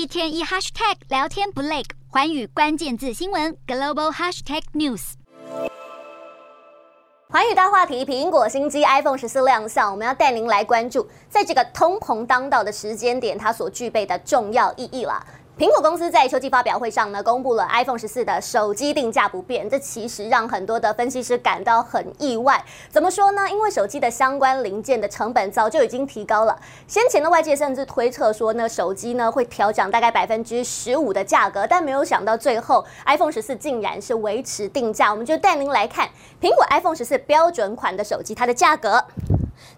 一天一 hashtag 聊天不累，环宇关键字新闻 global hashtag news。环宇大话题：苹果新机 iPhone 十四亮相，我们要带您来关注，在这个通膨当道的时间点，它所具备的重要意义了。苹果公司在秋季发表会上呢，公布了 iPhone 十四的手机定价不变，这其实让很多的分析师感到很意外。怎么说呢？因为手机的相关零件的成本早就已经提高了，先前的外界甚至推测说呢，手机呢会调涨大概百分之十五的价格，但没有想到最后 iPhone 十四竟然是维持定价。我们就带您来看苹果 iPhone 十四标准款的手机，它的价格。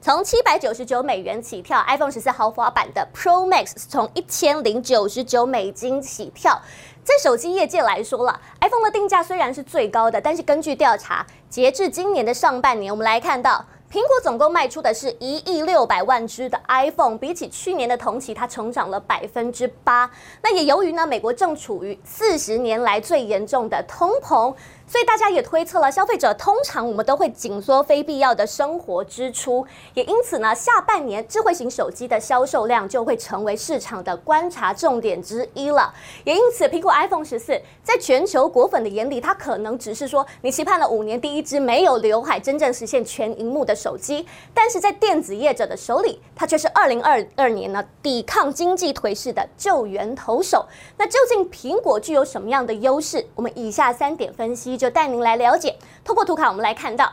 从七百九十九美元起跳，iPhone 十四豪华版的 Pro Max 从一千零九十九美金起跳。在手机业界来说了，iPhone 的定价虽然是最高的，但是根据调查，截至今年的上半年，我们来看到。苹果总共卖出的是一亿六百万只的 iPhone，比起去年的同期，它成长了百分之八。那也由于呢，美国正处于四十年来最严重的通膨，所以大家也推测了，消费者通常我们都会紧缩非必要的生活支出，也因此呢，下半年智慧型手机的销售量就会成为市场的观察重点之一了。也因此，苹果 iPhone 十四在全球果粉的眼里，它可能只是说你期盼了五年第一支没有刘海、真正实现全荧幕的。手机，但是在电子业者的手里，它却是二零二二年呢抵抗经济颓势的救援投手。那究竟苹果具有什么样的优势？我们以下三点分析就带您来了解。透过图卡，我们来看到，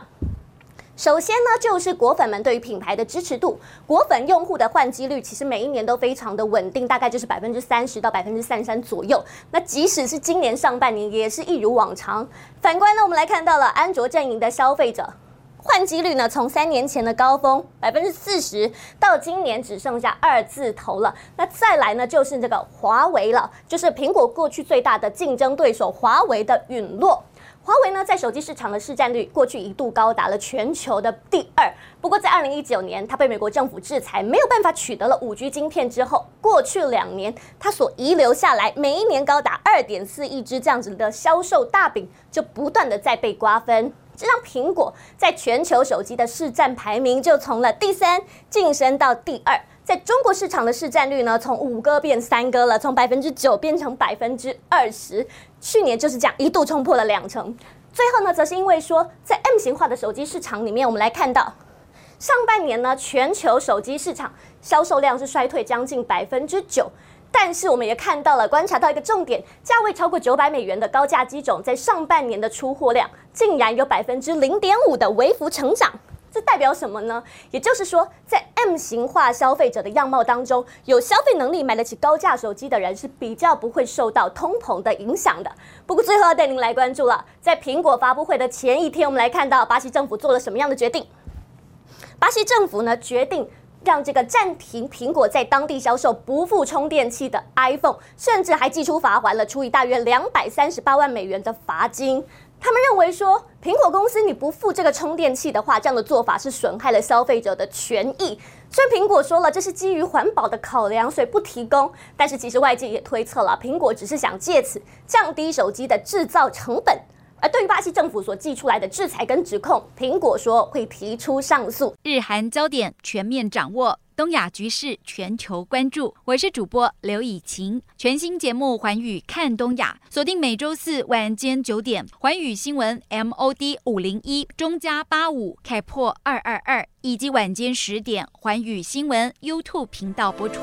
首先呢就是果粉们对于品牌的支持度，果粉用户的换机率其实每一年都非常的稳定，大概就是百分之三十到百分之三十三左右。那即使是今年上半年，也是一如往常。反观呢，我们来看到了安卓阵营的消费者。换机率呢，从三年前的高峰百分之四十，到今年只剩下二字头了。那再来呢，就是这个华为了，就是苹果过去最大的竞争对手华为的陨落。华为呢，在手机市场的市占率过去一度高达了全球的第二。不过在二零一九年，它被美国政府制裁，没有办法取得了五 G 晶片之后，过去两年它所遗留下来，每一年高达二点四亿只这样子的销售大饼，就不断的在被瓜分。这让苹果在全球手机的市占排名就从了第三晋升到第二，在中国市场的市占率呢，从五哥变三哥了，从百分之九变成百分之二十，去年就是这样一度冲破了两成。最后呢，则是因为说在 M 型化的手机市场里面，我们来看到上半年呢，全球手机市场销售量是衰退将近百分之九。但是我们也看到了，观察到一个重点，价位超过九百美元的高价机种，在上半年的出货量竟然有百分之零点五的微幅成长。这代表什么呢？也就是说，在 M 型化消费者的样貌当中，有消费能力买得起高价手机的人是比较不会受到通膨的影响的。不过最后要带您来关注了，在苹果发布会的前一天，我们来看到巴西政府做了什么样的决定？巴西政府呢，决定。让这个暂停苹果在当地销售不附充电器的 iPhone，甚至还寄出罚锾了，处以大约两百三十八万美元的罚金。他们认为说，苹果公司你不付这个充电器的话，这样的做法是损害了消费者的权益。虽然苹果说了这是基于环保的考量，所以不提供，但是其实外界也推测了，苹果只是想借此降低手机的制造成本。而对于巴西政府所寄出来的制裁跟指控，苹果说会提出上诉。日韩焦点全面掌握，东亚局势全球关注。我是主播刘以晴，全新节目《寰宇看东亚》，锁定每周四晚间九点，寰宇新闻 MOD 五零一中加八五开破二二二，以及晚间十点，寰宇新闻 YouTube 频道播出。